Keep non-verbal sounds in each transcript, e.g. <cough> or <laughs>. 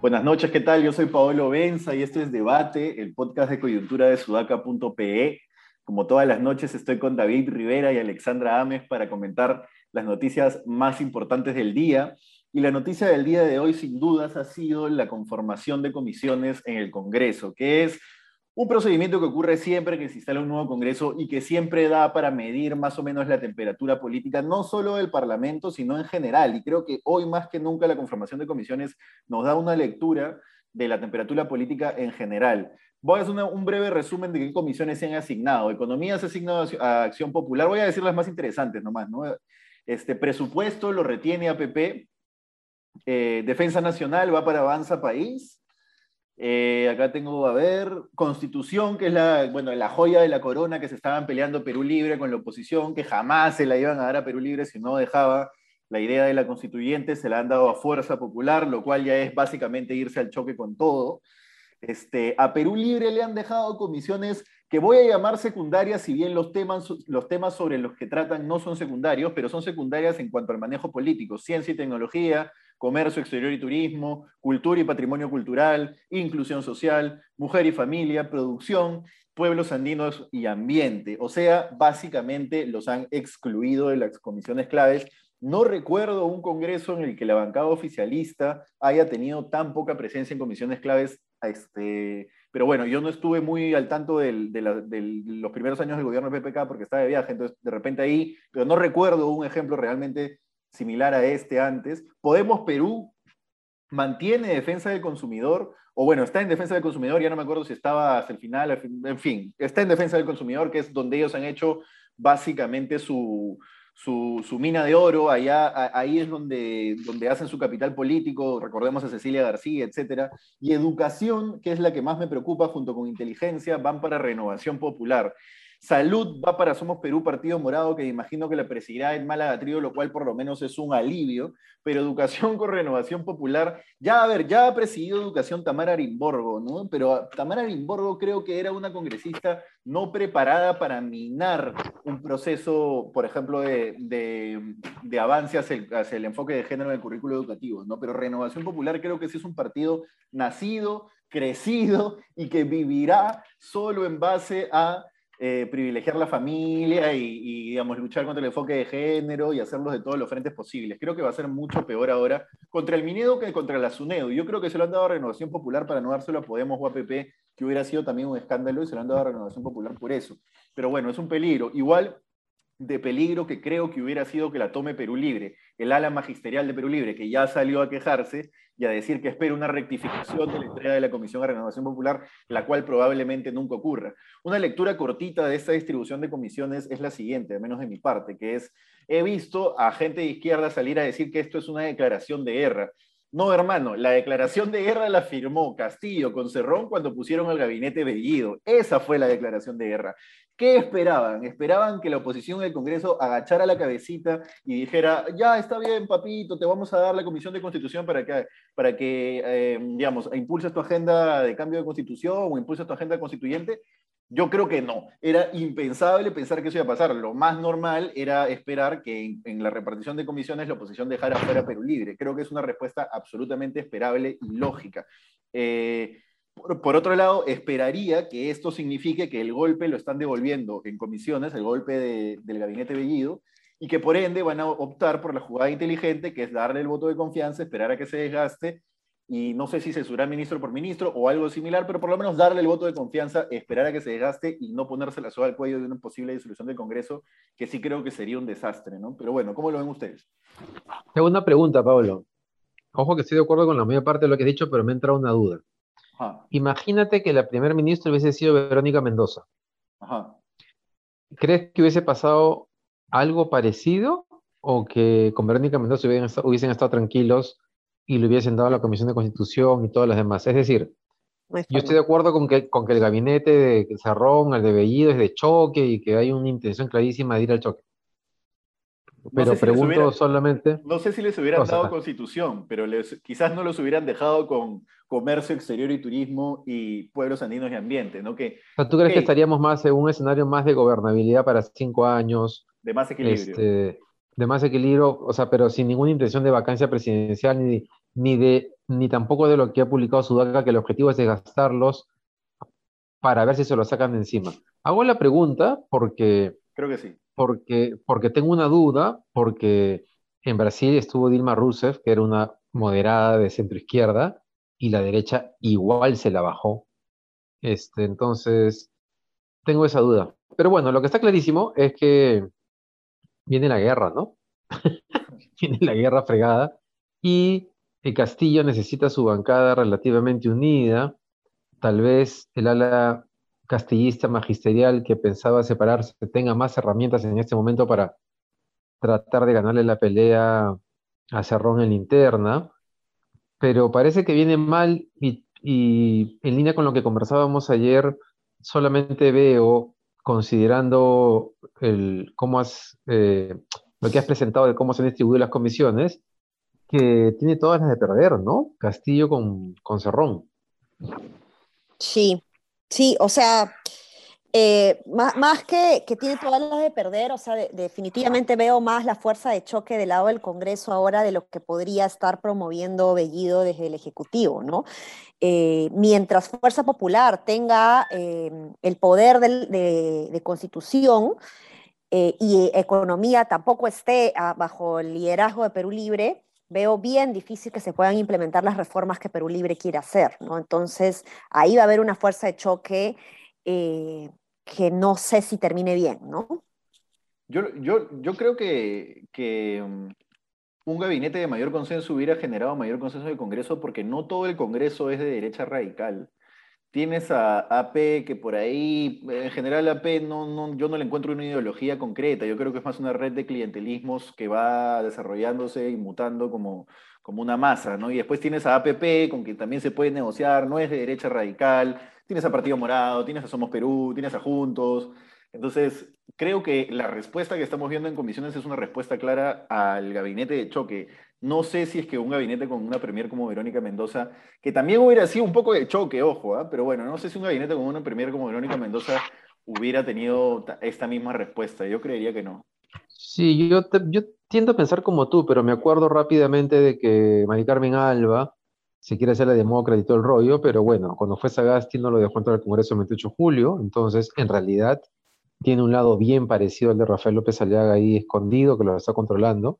Buenas noches, ¿qué tal? Yo soy Paolo Benza y esto es Debate, el podcast de coyuntura de sudaca.pe. Como todas las noches estoy con David Rivera y Alexandra Ames para comentar las noticias más importantes del día. Y la noticia del día de hoy, sin dudas, ha sido la conformación de comisiones en el Congreso, que es un procedimiento que ocurre siempre que se instala un nuevo Congreso y que siempre da para medir más o menos la temperatura política, no solo del Parlamento, sino en general. Y creo que hoy más que nunca la conformación de comisiones nos da una lectura de la temperatura política en general. Voy a hacer un breve resumen de qué comisiones se han asignado. Economía se ha asignado a Acción Popular. Voy a decir las más interesantes nomás. ¿no? Este presupuesto lo retiene APP. Eh, Defensa Nacional va para Avanza País. Eh, acá tengo, a ver, Constitución, que es la, bueno, la joya de la corona que se estaban peleando Perú Libre con la oposición, que jamás se la iban a dar a Perú Libre si no dejaba la idea de la constituyente, se la han dado a Fuerza Popular, lo cual ya es básicamente irse al choque con todo. Este, a Perú Libre le han dejado comisiones que voy a llamar secundarias, si bien los temas, los temas sobre los que tratan no son secundarios, pero son secundarias en cuanto al manejo político, ciencia y tecnología, comercio exterior y turismo, cultura y patrimonio cultural, inclusión social, mujer y familia, producción, pueblos andinos y ambiente. O sea, básicamente los han excluido de las comisiones claves. No recuerdo un congreso en el que la bancada oficialista haya tenido tan poca presencia en comisiones claves. Este, pero bueno, yo no estuve muy al tanto de los primeros años del gobierno de PPK porque estaba de viaje, entonces de repente ahí, pero no recuerdo un ejemplo realmente similar a este antes. Podemos Perú mantiene defensa del consumidor, o bueno, está en defensa del consumidor, ya no me acuerdo si estaba hasta el final, en fin, está en defensa del consumidor, que es donde ellos han hecho básicamente su, su, mina de oro, allá, ahí es donde, donde hacen su capital político, recordemos a Cecilia García, etcétera, y educación, que es la que más me preocupa, junto con inteligencia, van para renovación popular. Salud va para Somos Perú, Partido Morado, que imagino que la presidirá en Malagatrío, lo cual por lo menos es un alivio. Pero Educación con Renovación Popular, ya a ver, ya ha presidido Educación Tamara Arimborgo, ¿no? Pero Tamara Arimborgo creo que era una congresista no preparada para minar un proceso, por ejemplo, de, de, avance hacia el, hacia el, enfoque de género en el currículo educativo, ¿no? Pero Renovación Popular creo que sí es un partido nacido, crecido y que vivirá solo en base a eh, privilegiar la familia y, digamos, luchar contra el enfoque de género y hacerlos de todos los frentes posibles. Creo que va a ser mucho peor ahora contra el Minedo que contra la SUNEDO. Yo creo que se lo han dado a Renovación Popular para no dárselo a Podemos o a PP, que hubiera sido también un escándalo, y se lo han dado a Renovación Popular por eso. Pero bueno, es un peligro. Igual de peligro que creo que hubiera sido que la tome Perú Libre, el ala magisterial de Perú Libre, que ya salió a quejarse y a decir que espera una rectificación de la entrega de la Comisión de Renovación Popular, la cual probablemente nunca ocurra. Una lectura cortita de esta distribución de comisiones es la siguiente, al menos de mi parte, que es, he visto a gente de izquierda salir a decir que esto es una declaración de guerra. No, hermano, la declaración de guerra la firmó Castillo con Cerrón cuando pusieron al gabinete Bellido. Esa fue la declaración de guerra. ¿Qué esperaban? Esperaban que la oposición del Congreso agachara la cabecita y dijera, ya está bien, papito, te vamos a dar la Comisión de Constitución para que, para que eh, digamos, impulses tu agenda de cambio de constitución o impulses tu agenda constituyente. Yo creo que no. Era impensable pensar que eso iba a pasar. Lo más normal era esperar que en, la repartición de comisiones la oposición dejara fuera Perú Libre. Creo que es una respuesta absolutamente esperable y lógica. Eh, por, otro lado, esperaría que esto signifique que el golpe lo están devolviendo en comisiones, el golpe del gabinete Bellido, y que por ende van a optar por la jugada inteligente, que es darle el voto de confianza, esperar a que se desgaste y no sé si censurar ministro por ministro o algo similar, pero por lo menos darle el voto de confianza, esperar a que se desgaste y no ponerse la soga al cuello de una posible disolución del Congreso, que sí creo que sería un desastre, ¿no? Pero bueno, ¿cómo lo ven ustedes? Segunda pregunta, Pablo. Ojo que estoy de acuerdo con la mayor parte de lo que has dicho, pero me entra una duda. Imagínate que la primer ministra hubiese sido Verónica Mendoza. Ajá. ¿Crees que hubiese pasado algo parecido o que con Verónica Mendoza hubiesen estado tranquilos y le hubiesen dado la Comisión de Constitución y todas las demás. Es decir, yo estoy de acuerdo con que, con que el gabinete de Cerrón, el de Bellido, es de choque y que hay una intención clarísima de ir al choque. Pero pregunto solamente. No sé si les hubieran dado constitución, pero quizás no los hubieran dejado con comercio exterior y turismo y pueblos andinos y ambiente, ¿no? Que, ¿tú crees que estaríamos más en un escenario más de gobernabilidad para cinco años? De más equilibrio. Este, de más equilibrio, o sea, pero sin ninguna intención de vacancia presidencial ni, ni de ni tampoco de lo que ha publicado Sudaca, que el objetivo es de gastarlos para ver si se lo sacan de encima. Hago la pregunta porque creo que sí porque, porque tengo una duda, porque en Brasil estuvo Dilma Rousseff, que era una moderada de centro izquierda, y la derecha igual se la bajó. Este, entonces, tengo esa duda. Pero bueno, lo que está clarísimo es que viene la guerra, ¿no? <laughs> viene la guerra fregada y el Castillo necesita su bancada relativamente unida. Tal vez el ala castillista magisterial que pensaba separarse tenga más herramientas en este momento para tratar de ganarle la pelea a Cerrón en interna, pero parece que viene mal y, en línea con lo que conversábamos ayer, solamente veo, considerando el, cómo has, eh, lo que has presentado de cómo se han distribuido las comisiones, que tiene todas las de perder, ¿no? Castillo con, con Cerrón. Sí, Sí, o sea, eh, más, que, que, tiene todas las de perder, o sea, definitivamente veo más la fuerza de choque del lado del Congreso ahora de lo que podría estar promoviendo Bellido desde el Ejecutivo, ¿no? Eh, mientras Fuerza Popular tenga eh, el poder de, constitución y economía tampoco esté ah, bajo el liderazgo de Perú Libre, veo bien difícil que se puedan implementar las reformas que Perú Libre quiere hacer, ¿no? Entonces, ahí va a haber una fuerza de choque eh, que no sé si termine bien, ¿no? Yo, yo, yo creo que, que um, un gabinete de mayor consenso hubiera generado mayor consenso del Congreso porque no todo el Congreso es de derecha radical. Tienes a AP que por ahí, en general AP no, no, yo no le encuentro una ideología concreta, yo creo que es más una red de clientelismos que va desarrollándose y mutando como, como una masa, ¿no? Y después tienes a APP con quien también se puede negociar, no es de derecha radical, tienes a Partido Morado, tienes a Somos Perú, tienes a Juntos, entonces, creo que la respuesta que estamos viendo en comisiones es una respuesta clara al gabinete de choque. No sé si es que un gabinete con una premier como Verónica Mendoza, que también hubiera sido un poco de choque, ojo, ¿ah? pero bueno, no sé si un gabinete con una premier como Verónica Mendoza hubiera tenido esta misma respuesta. Yo creería que no. Sí, yo, yo tiendo a pensar como tú, pero me acuerdo rápidamente de que Mari Carmen Alba se quiere hacer la demócrata y todo el rollo, pero bueno, cuando fue Sagasti no lo dejó entrar al Congreso el 28 de julio, entonces en realidad tiene un lado bien parecido al de Rafael López Aliaga ahí escondido, que lo está controlando.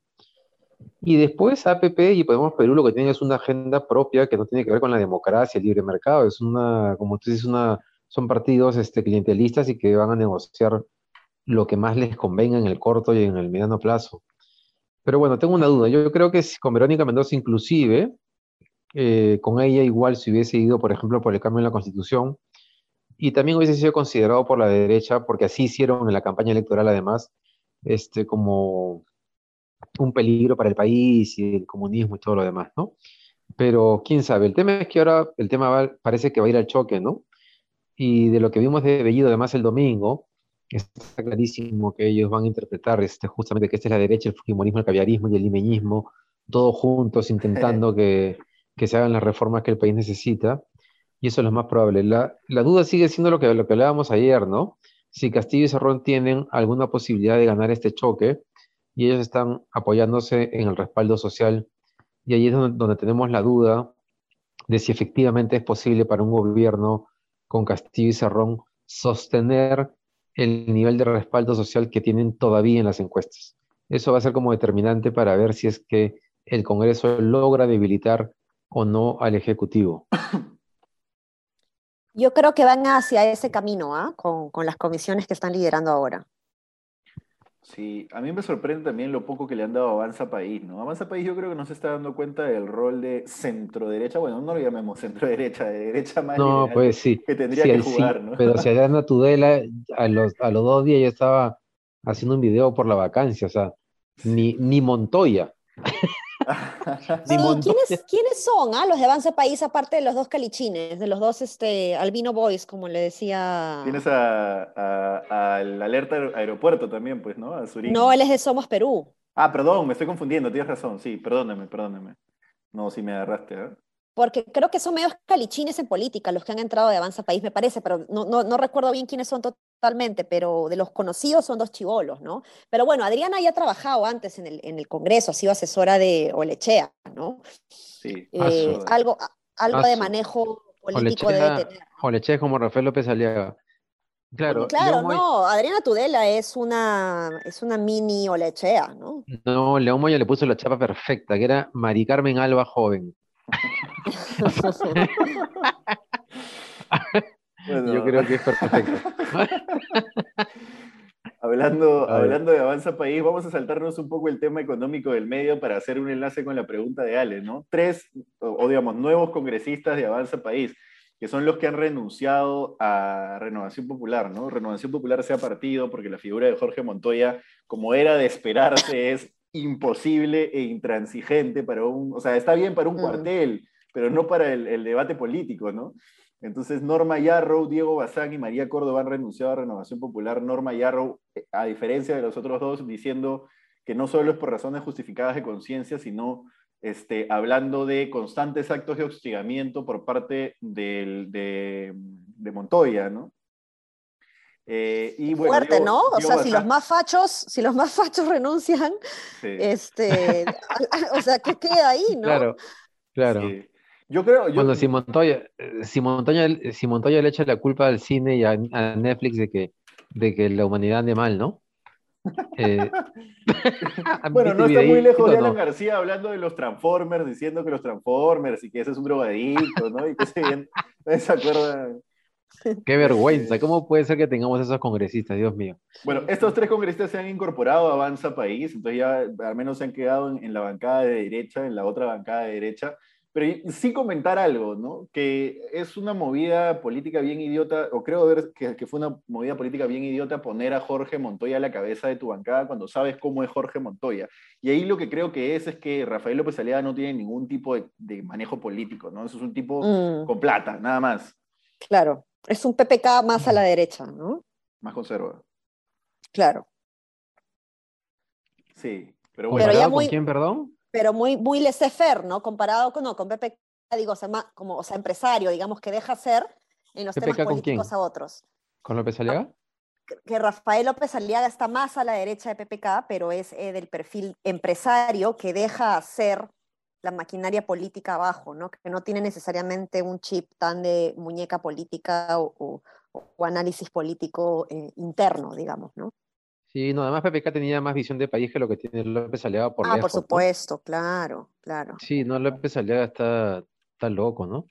Y después APP y Podemos Perú lo que tiene es una agenda propia que no tiene que ver con la democracia, el libre mercado, es una, como tú dices, una, son partidos este, clientelistas y que van a negociar lo que más les convenga en el corto y en el mediano plazo. Pero bueno, tengo una duda. Yo creo que con Verónica Mendoza inclusive, eh, con ella igual si hubiese ido, por ejemplo, por el cambio en la Constitución, y también hubiese sido considerado por la derecha, porque así hicieron en la campaña electoral además, este, como un peligro para el país y el comunismo y todo lo demás, ¿no? Pero quién sabe, el tema es que ahora el tema parece que va a ir al choque, ¿no? Y de lo que vimos de Bellido además el domingo, está clarísimo que ellos van a interpretar este, justamente que esta es la derecha, el fujimorismo, el caviarismo y el limeñismo, todos juntos intentando <laughs> que, que se hagan las reformas que el país necesita y eso es lo más probable. La, duda sigue siendo lo que, lo que hablábamos ayer, ¿no? Si Castillo y Cerrón tienen alguna posibilidad de ganar este choque y ellos están apoyándose en el respaldo social y ahí es donde, tenemos la duda de si efectivamente es posible para un gobierno con Castillo y Cerrón sostener el nivel de respaldo social que tienen todavía en las encuestas. Eso va a ser como determinante para ver si es que el Congreso logra debilitar o no al Ejecutivo. Yo creo que van hacia ese camino, ¿ah? con, las comisiones que están liderando ahora. Sí, a mí me sorprende también lo poco que le han dado a Avanza País, ¿no? Avanza País yo creo que no se está dando cuenta del rol de centro derecha, bueno, no lo llamemos <laughs> centro derecha, de derecha más no, pues sí, que tendría que jugar, ¿no? Pero si <laughs> allá Tudela, a los, a los dos días ya estaba haciendo un video por la vacancia, o sea, ni, ni Montoya. <laughs> <laughs> ¿quiénes, son ah, los de Avance País, aparte de los dos calichines, de los dos este, Albino Boys, como le decía? Tienes al Alerta Aeropuerto también, pues, ¿no? No, él es de Somos Perú. Ah, perdón, me estoy confundiendo, tienes razón, sí, perdóname, perdóname. No, sí me agarraste, ¿eh? Porque creo que son medios calichines en política los que han entrado de Avanza País, me parece, pero no, no, no recuerdo bien quiénes son totalmente, pero de los conocidos son dos chivolos, ¿no? Pero bueno, Adriana ya ha trabajado antes en el, en el Congreso, ha sido asesora de Olechea, ¿no? Sí. Eh, algo algo de manejo político Olechea, debe tener. Olechea como Rafael López Aliaga. Claro, claro no, Adriana Tudela es una, es una mini olechea, ¿no? No, León Moya le puso la chapa perfecta, que era Mari Carmen Alba joven. Yo creo que es perfecto. <laughs> hablando, hablando de Avanza País, vamos a saltarnos un poco el tema económico del medio para hacer un enlace con la pregunta de Ale, ¿no? Tres, o digamos, nuevos congresistas de Avanza País que son los que han renunciado a Renovación Popular, ¿no? Renovación Popular se ha partido porque la figura de Jorge Montoya, como era de esperarse, es imposible e intransigente para un, o sea, está bien para un cuartel, pero no para el, debate político, ¿no? Entonces, Norma Yarrow, Diego Bazán y María Córdoba han renunciado a Renovación Popular. Norma Yarrow, a diferencia de los otros dos, diciendo que no solo es por razones justificadas de conciencia, sino este, hablando de constantes actos de hostigamiento por parte de, Montoya, ¿no? Eh, y Fuerte, ¿no? o sea, si los más fachos, si los más fachos <laughs> renuncian, este, o sea, ¿qué queda ahí, no? Claro, claro. Yo creo. Yo... si Montoya, si Montoya, si Montoya le echa la culpa al cine y a, Netflix de que, de que la humanidad ande mal, ¿no? Eh, <laughs> bueno, no está muy lejos de Alan García hablando de los Transformers, diciendo que los Transformers y que ese es un drogadicto, ¿no? Y que se, bien, <laughs> se acuerdan. <laughs> Qué vergüenza, ¿cómo puede ser que tengamos esos congresistas, Dios mío? Bueno, estos tres congresistas se han incorporado a Avanza País, entonces ya al menos se han quedado en, en la bancada de derecha, en la otra bancada de derecha, pero sí comentar algo, ¿no? Que es una movida política bien idiota, o creo ver que, que, fue una movida política bien idiota poner a Jorge Montoya a la cabeza de tu bancada cuando sabes cómo es Jorge Montoya. Y ahí lo que creo que es es que Rafael López Aliaga no tiene ningún tipo de, manejo político, ¿no? Eso es un tipo mm. con plata, nada más. Claro, es un PPK más a la derecha, ¿no? Más conservador. Claro. Sí, pero bueno. Pero ¿Con quién, perdón? pero muy, muy laissez-faire, ¿no? Comparado con, no, con PPK, digo, o sea, como, o sea, empresario, digamos, que deja ser en los temas políticos a otros. ¿Con López Aliaga? Que, Rafael López Aliaga está más a la derecha de PPK, pero es eh, del perfil empresario que deja hacer la maquinaria política abajo, ¿no? Que no tiene necesariamente un chip tan de muñeca política o, análisis político eh, interno, digamos, ¿no? Sí, no, además PPK tenía más visión de país que lo que tiene López Aliaga por Ah, por supuesto, claro, claro. Sí, no, López Aliaga está, está loco, ¿no?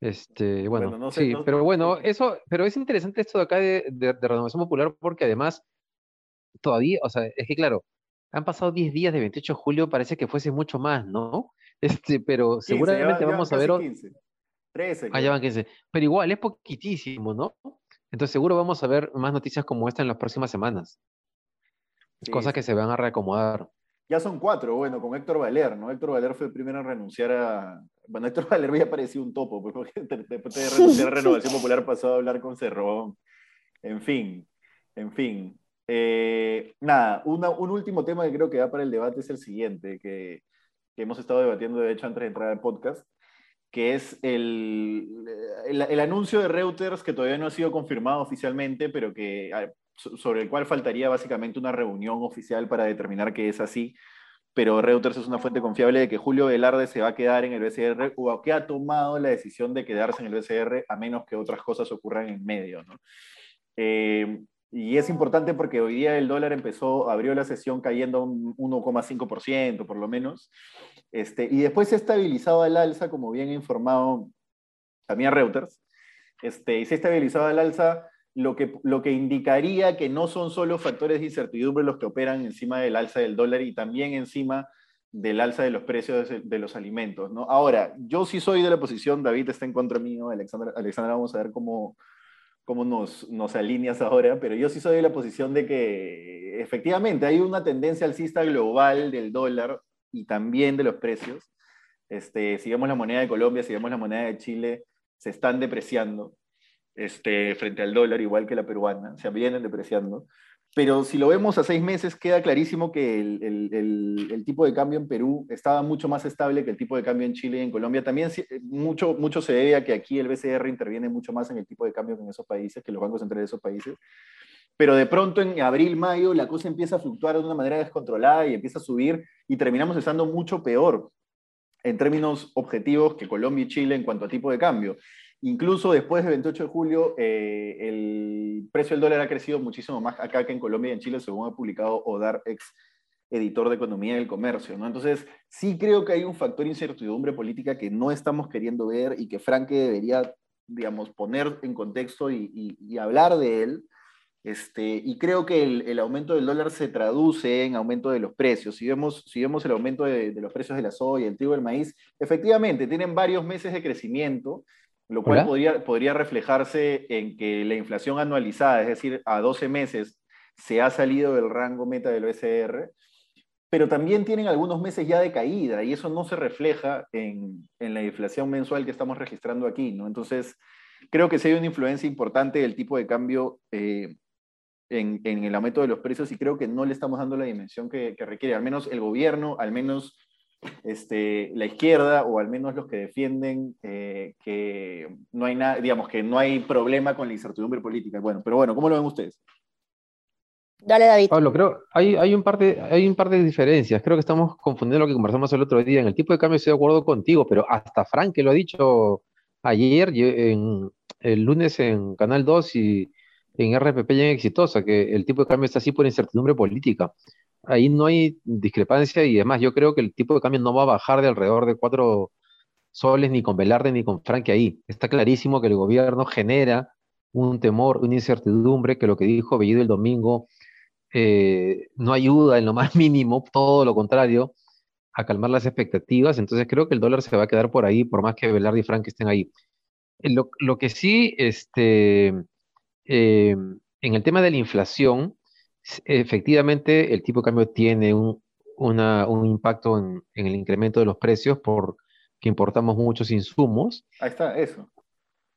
Este, bueno, sí, pero bueno, eso, pero es interesante esto de acá de, de, Renovación Popular porque además todavía, o sea, es que claro, han pasado 10 días de 28 de julio, parece que fuese mucho más, ¿no? <laughs> Este, pero seguramente vamos a ver... 15. 13. Ah, ya van 15. Pero igual, es poquitísimo, ¿no? Entonces seguro vamos a ver más noticias como esta en las próximas semanas. Cosas que se van a reacomodar. Ya son cuatro, bueno, con Héctor Valer, ¿no? Héctor Valer fue el primero en renunciar a... Bueno, Héctor Valer había parecido un topo, pues, porque <laughs> después de <laughs> renunciar a Renovación Popular pasó a hablar con Cerrón. En fin, en fin. Eh, nada, un último tema que creo que da para el debate es el siguiente, que, hemos estado debatiendo, de hecho, antes de entrar al podcast, que es el, anuncio de Reuters que todavía no ha sido confirmado oficialmente, pero que, sobre el cual faltaría básicamente una reunión oficial para determinar que es así. Pero Reuters es una fuente confiable de que Julio Velarde se va a quedar en el BCR o que ha tomado la decisión de quedarse en el BCR a menos que otras cosas ocurran en medio. ¿no? Eh, y es importante porque hoy día el dólar empezó, abrió la sesión cayendo un 1,5% por lo menos, este, y después se ha estabilizado al alza, como bien ha informado también Reuters, este, y se ha estabilizado al alza, lo que, lo que indicaría que no son solo factores de incertidumbre los que operan encima del alza del dólar y también encima del alza de los precios de, los alimentos. ¿no? Ahora, yo sí soy de la posición, David está en contra mío, Alexandra, Alexandra vamos a ver cómo, cómo nos, nos alineas ahora, pero yo sí soy de la posición de que efectivamente hay una tendencia alcista global del dólar y también de los precios. Este, si vemos la moneda de Colombia, si vemos la moneda de Chile, se están depreciando este, frente al dólar, igual que la peruana, se vienen depreciando. Pero si lo vemos a seis meses, queda clarísimo que el, tipo de cambio en Perú estaba mucho más estable que el tipo de cambio en Chile y en Colombia. También mucho, mucho se debe a que aquí el BCR interviene mucho más en el tipo de cambio que en esos países, que los bancos centrales de esos países. Pero de pronto en abril, mayo, la cosa empieza a fluctuar de una manera descontrolada y empieza a subir y terminamos estando mucho peor en términos objetivos que Colombia y Chile en cuanto a tipo de cambio. Incluso después del 28 de julio, eh, el precio del dólar ha crecido muchísimo más acá que en Colombia y en Chile, según ha publicado Odar, ex editor de Economía del Comercio. ¿no? Entonces, sí creo que hay un factor de incertidumbre política que no estamos queriendo ver y que Franke debería, digamos, poner en contexto y, hablar de él. Este, y creo que el, aumento del dólar se traduce en aumento de los precios. Si vemos, si vemos el aumento de, de los precios de la soya, el trigo, el maíz, efectivamente tienen varios meses de crecimiento, lo cual podría, podría reflejarse en que la inflación anualizada, es decir, a 12 meses, se ha salido del rango meta del OSR, pero también tienen algunos meses ya de caída y eso no se refleja en, en la inflación mensual que estamos registrando aquí, ¿no? Entonces, creo que sí hay una influencia importante del tipo de cambio eh, en, en, el aumento de los precios y creo que no le estamos dando la dimensión que, que requiere, al menos el gobierno, al menos este, la izquierda o al menos los que defienden eh, que no hay nada, digamos que no hay problema con la incertidumbre política. Bueno, pero bueno, ¿cómo lo ven ustedes? Dale, David. Pablo, creo hay, hay, un par de, hay un par de diferencias. Creo que estamos confundiendo lo que conversamos el otro día. En el tipo de cambio estoy de acuerdo contigo, pero hasta Frank que lo ha dicho ayer, en, el lunes en Canal 2 y en RPP ya en Exitosa, que el tipo de cambio está así por incertidumbre política ahí no hay discrepancia y además yo creo que el tipo de cambio no va a bajar de alrededor de cuatro soles ni con Velarde ni con Franque ahí. Está clarísimo que el gobierno genera un temor, una incertidumbre, que lo que dijo Bellido el domingo eh, no ayuda en lo más <laughs> mínimo, todo lo contrario, a calmar las expectativas. Entonces creo que el dólar se va a quedar por ahí, por más que Velarde y Franque estén ahí. Eh, lo, que sí, este, eh, en el tema de la inflación, Efectivamente, el tipo de cambio tiene un, impacto en, el incremento de los precios porque importamos muchos insumos. Ahí está, eso.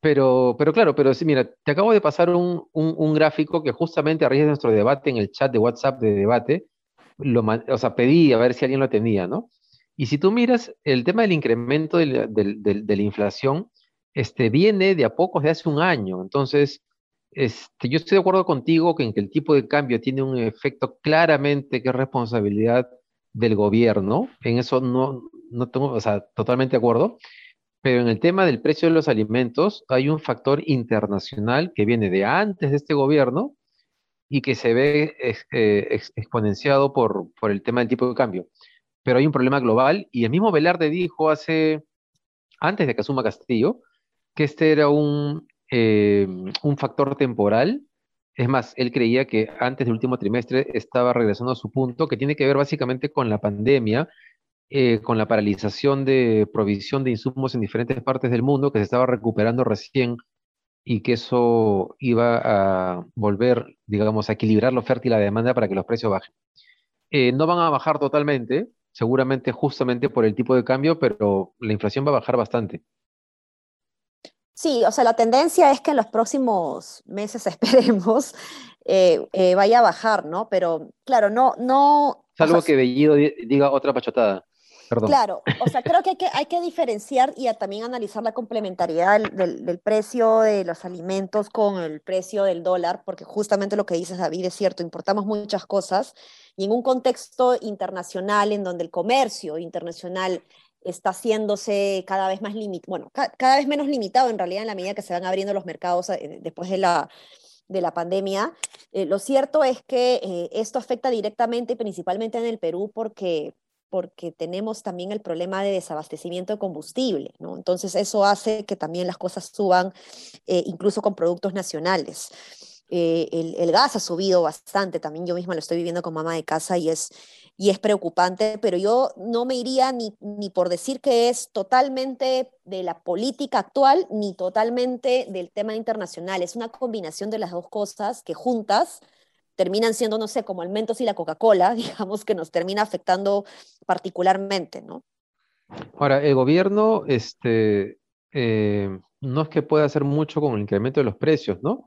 Pero, pero claro, pero sí, mira, te acabo de pasar un, gráfico que justamente a raíz de nuestro debate en el chat de WhatsApp de debate, lo, o sea, pedí a ver si alguien lo tenía, ¿no? Y si tú miras, el tema del incremento de la, inflación este, viene de a poco de hace un año. Entonces, este, yo estoy de acuerdo contigo en que el tipo de cambio tiene un efecto claramente que es responsabilidad del gobierno. En eso no, no tengo, o sea, totalmente de acuerdo. Pero en el tema del precio de los alimentos hay un factor internacional que viene de antes de este gobierno y que se ve eh, exponenciado por, por el tema del tipo de cambio. Pero hay un problema global y el mismo Velarde dijo hace, antes de que asuma Castillo, que este era un, eh, un factor temporal. Es más, él creía que antes del último trimestre estaba regresando a su punto, que tiene que ver básicamente con la pandemia, eh, con la paralización de provisión de insumos en diferentes partes del mundo, que se estaba recuperando recién y que eso iba a volver, digamos, a equilibrar la oferta y la demanda para que los precios bajen. Eh, no van a bajar totalmente, seguramente justamente por el tipo de cambio, pero la inflación va a bajar bastante. Sí, o sea, la tendencia es que en los próximos meses, <laughs> esperemos, eh, eh, vaya a bajar, ¿no? Pero claro, no, no. Salvo que Bellido diga otra pachotada. Perdón. Claro, o sea, creo que hay que, hay que diferenciar y también analizar la complementariedad del, del, precio de los alimentos con el precio del dólar, porque justamente lo que dices, David, es cierto, importamos muchas cosas y en un contexto internacional en donde el comercio internacional está haciéndose cada vez más limitado, bueno, cada vez menos limitado en realidad en la medida que se van abriendo los mercados eh, después de la, de la pandemia. Eh, lo cierto es que eh, esto afecta directamente y principalmente en el Perú porque, porque tenemos también el problema de desabastecimiento de combustible, ¿no? Entonces eso hace que también las cosas suban incluso con productos nacionales. El, el, gas ha subido bastante, también yo misma lo estoy viviendo con mamá de casa y es, y es preocupante, pero yo no me iría ni, ni por decir que es totalmente de la política actual, ni totalmente del tema internacional. Es una combinación de las dos cosas que juntas terminan siendo, no sé, como el Mentos y la Coca-Cola, <laughs> digamos, que nos termina afectando particularmente, ¿no? Ahora, el gobierno, este, eh, no es que pueda hacer mucho con el incremento de los precios, ¿no?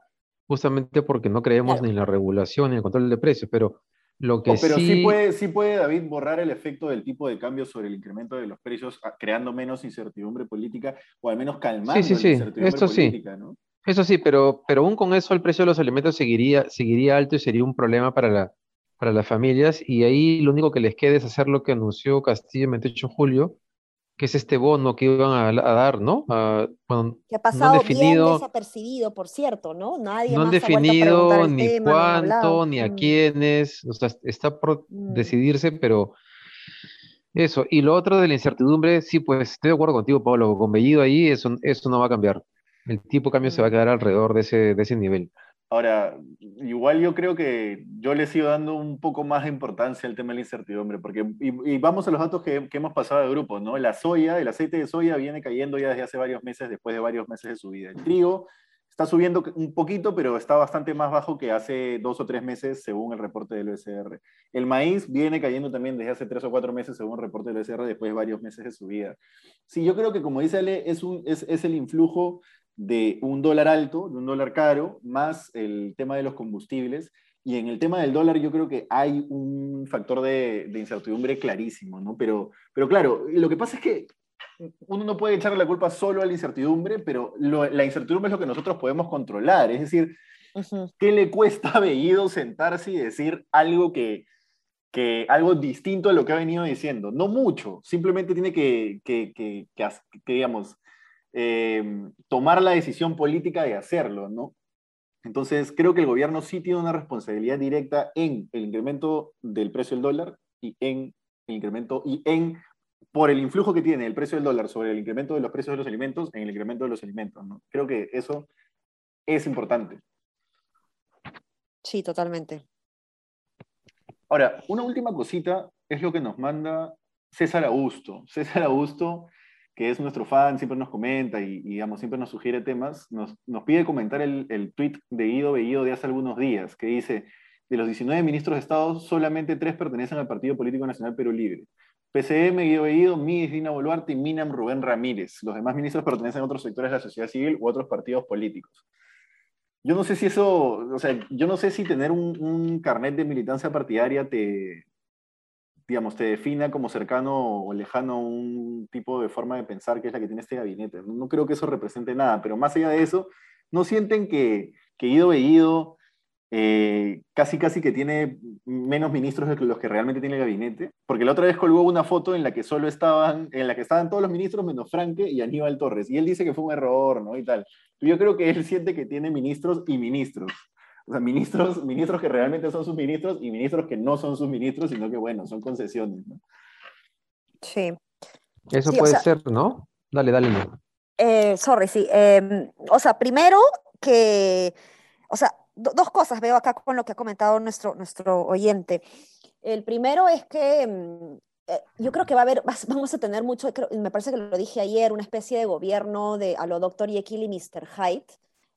Justamente porque no creemos ni en la regulación ni en el control de precios, pero lo que oh, pero sí... puede, sí puede, David, borrar el efecto del tipo de cambio sobre el incremento de los precios, ah, creando menos incertidumbre política, o al menos calmando sí, sí, sí. Esto política, sí. ¿no? Eso sí, pero, pero aún con eso el precio de los alimentos seguiría, seguiría alto y sería un problema para, la, para las familias, y ahí lo único que les queda es hacer lo que anunció Castillo el 28 de julio, que es este bono que iban a, dar, ¿no? que ha pasado bien desapercibido, por cierto, ¿no? Nadie no han definido ni cuánto, ni a mm. quiénes, o sea, está por mm. decidirse, pero eso. Y lo otro de la incertidumbre, sí, pues estoy de acuerdo contigo, Pablo, con Bellido ahí, eso, eso no va a cambiar. El tipo de cambio se va a mm. quedar alrededor de ese, de ese nivel. Ahora, igual yo creo que yo le sigo dando un poco más de importancia al tema de la incertidumbre, porque, y, vamos a los datos que, hemos pasado de grupo, ¿no? La soya, el aceite de soya viene cayendo ya desde hace varios meses, después de varios meses de subida. El trigo está subiendo un poquito, pero está bastante más bajo que hace dos o tres meses, según el reporte del OSR. El maíz viene cayendo también desde hace tres o cuatro meses, según el reporte del OSR, después de varios meses de subida. Sí, yo creo que, como dice Ale, es, un, es, es el influjo de un dólar alto, de un dólar caro, más el tema de los combustibles. Y en el tema del dólar yo creo que hay un factor de, incertidumbre clarísimo, ¿no? Pero, pero claro, lo que pasa es que uno no puede echarle la culpa solo a la incertidumbre, pero la incertidumbre es lo que nosotros podemos controlar. Es decir, ¿qué le cuesta a Bellido sentarse y decir algo que, que, algo distinto a lo que ha venido diciendo? No mucho, simplemente tiene que, que, que, que digamos, eh, tomar la decisión política de hacerlo, ¿no? Entonces, creo que el gobierno sí tiene una responsabilidad directa en el incremento del precio del dólar y en el incremento y en por el influjo que tiene el precio del dólar sobre el incremento de los precios de los alimentos en el incremento de los alimentos, ¿no? Creo que eso es importante. Sí, totalmente. Ahora, una última cosita es lo que nos manda César Augusto. César Augusto que es nuestro fan, siempre nos comenta y, digamos, siempre nos sugiere temas, nos, nos pide comentar el, el tweet de Guido Bellido de hace algunos días, que dice, de los 19 ministros de Estado, solamente tres pertenecen al Partido Político Nacional Perú Libre. PCM, Guido Bellido, MIDIS, Dina Boluarte y Minam Rubén Ramírez. Los demás ministros pertenecen a otros sectores de la sociedad civil u otros partidos políticos. Yo no sé si eso, o sea, yo no sé si tener un, un carnet de militancia partidaria te, digamos, te defina como cercano o lejano a un tipo de forma de pensar que es la que tiene este gabinete. No, creo que eso represente nada, pero más allá de eso, ¿no sienten que, que Ido Bellido eh, casi casi que tiene menos ministros que los que realmente tiene el gabinete? Porque la otra vez colgó una foto en la que solo estaban, en la que estaban todos los ministros menos Franque y Aníbal Torres, y él dice que fue un error, ¿no? Y tal. Yo creo que él siente que tiene ministros y ministros o sea, ministros, ministros que realmente son sus ministros y ministros que no son sus ministros, sino que, bueno, son concesiones, ¿no? Sí. Eso puede ser, ¿no? Dale, dale. Eh, sorry, sí. Em, o sea, primero que, o sea, dos cosas veo acá con lo que ha comentado nuestro, nuestro oyente. El primero es que em, eh, yo creo que va a haber, vamos a tener mucho, me parece que lo dije ayer, una especie de gobierno de a lo Dr. Jekyll y Mr. Hyde,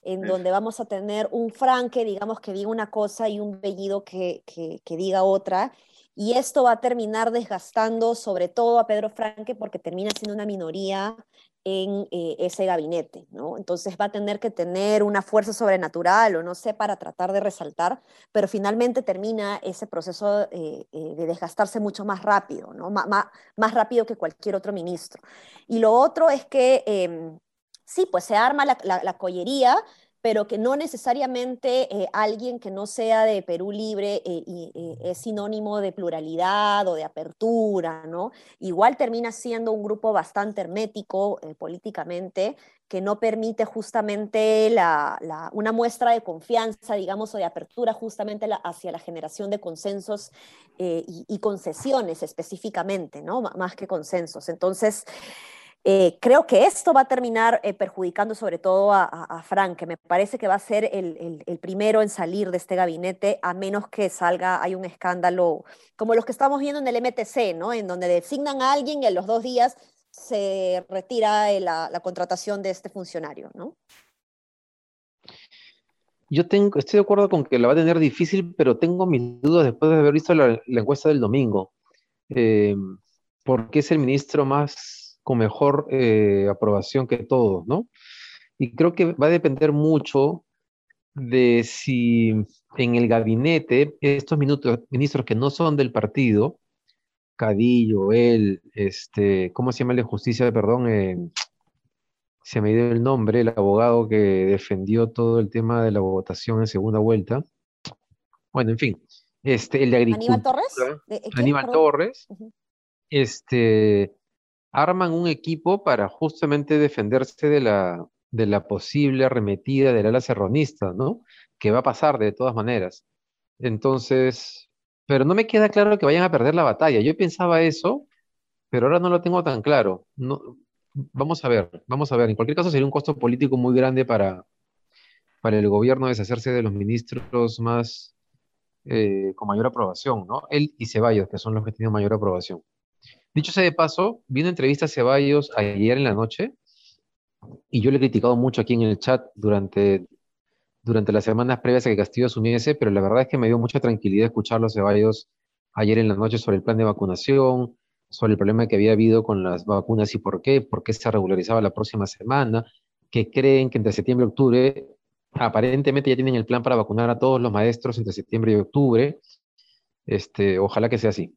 en donde vamos a tener un Franque, digamos, que diga una cosa y un Bellido que, que, diga otra. Y esto va a terminar desgastando sobre todo a Pedro Franque porque termina siendo una minoría en eh, ese gabinete, ¿no? Entonces va a tener que tener una fuerza sobrenatural o no sé para tratar de resaltar, pero finalmente termina ese proceso eh, eh, de desgastarse mucho más rápido, ¿no? más rápido que cualquier otro ministro. Y lo otro es que em, sí, pues se arma la, collería, pero que no necesariamente eh, alguien que no sea de Perú Libre eh, eh, es sinónimo de pluralidad o de apertura, ¿no? Igual termina siendo un grupo bastante hermético políticamente, que no permite justamente una muestra de confianza, digamos, o de apertura justamente hacia la generación de consensos y, concesiones específicamente, ¿no? más que consensos. Entonces, eh, creo que esto va a terminar eh, perjudicando sobre todo a, Frank, que me parece que va a ser el, primero en salir de este gabinete, a menos que salga, hay un escándalo como los que estamos viendo en el MTC, ¿no? En donde designan a alguien y en los dos días se retira eh, la, contratación de este funcionario, ¿no? Yo tengo, estoy de acuerdo con que la va a tener difícil, pero tengo mis dudas después de haber visto la, encuesta del domingo. porque es el ministro más con mejor eh, aprobación que todos, ¿no? Y creo que va a depender mucho de si en el gabinete estos ministros que no son del partido, Cadillo, él, este, ¿cómo se llama el de justicia? Perdón, eh, se me dio el nombre, el abogado que defendió todo el tema de la votación en segunda vuelta. Bueno, en fin, este, el de Agricultura. Aníbal Torres. ¿De, Aníbal Torres. Este, arman un equipo para justamente defenderse de la, de la posible arremetida del ala serronista, ¿no? Que va a pasar de todas maneras. Entonces, pero no me queda claro que vayan a perder la batalla. Yo pensaba eso, pero ahora no lo tengo tan claro. No, vamos a ver, vamos a ver. En cualquier caso sería un costo político muy grande para, para el gobierno deshacerse de los ministros más eh, con mayor aprobación, ¿no? Él y Ceballos, que son los que tienen mayor aprobación. Dicho sea de paso, vi una entrevista a Ceballos ayer en la noche y yo le he criticado mucho aquí en el chat durante, durante las semanas previas a que Castillo asumiese, pero la verdad es que me dio mucha tranquilidad escucharlo a Ceballos ayer en la noche sobre el plan de vacunación, sobre el problema que había habido con las vacunas y por qué, por qué se regularizaba la próxima semana, que creen que entre septiembre y octubre, aparentemente ya tienen el plan para vacunar a todos los maestros entre septiembre y octubre. Este, ojalá que sea así.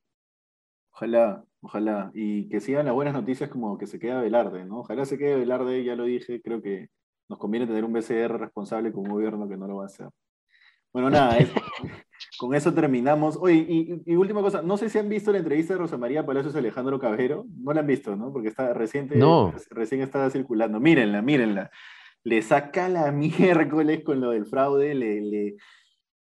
Ojalá, ojalá. Y que sigan las buenas noticias como que se queda Velarde, ¿no? Ojalá se quede Velarde, ya lo dije, creo que nos conviene tener un BCR responsable con un gobierno que no lo va a hacer. Bueno, nada, <laughs> con eso terminamos. Oye, y, última cosa, no sé si han visto la entrevista de Rosa María Palacios Alejandro Cabero. No la han visto, ¿no? Porque está reciente, no. recién estaba circulando. Mírenla, mírenla. Le saca la <laughs> miércoles con lo del fraude, le, le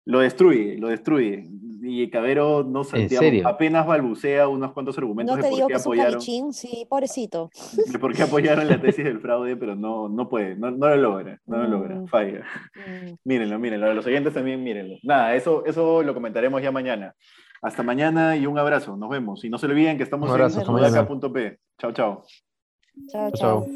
lo destruye, lo destruye y Cabero no sentía, apenas balbucea unos cuantos argumentos no te de por qué apoyaron. sí, pobrecito. De por qué apoyaron la tesis del fraude, pero no, no puede, no, no lo logra, no lo logra, mm. falla. Mm. Mírenlo, mírenlo, los oyentes también mírenlo. Nada, eso, eso lo comentaremos ya mañana. Hasta mañana y un abrazo, nos vemos. Y no se olviden que estamos en sudaca.p. Chao, chao. Chao, chao.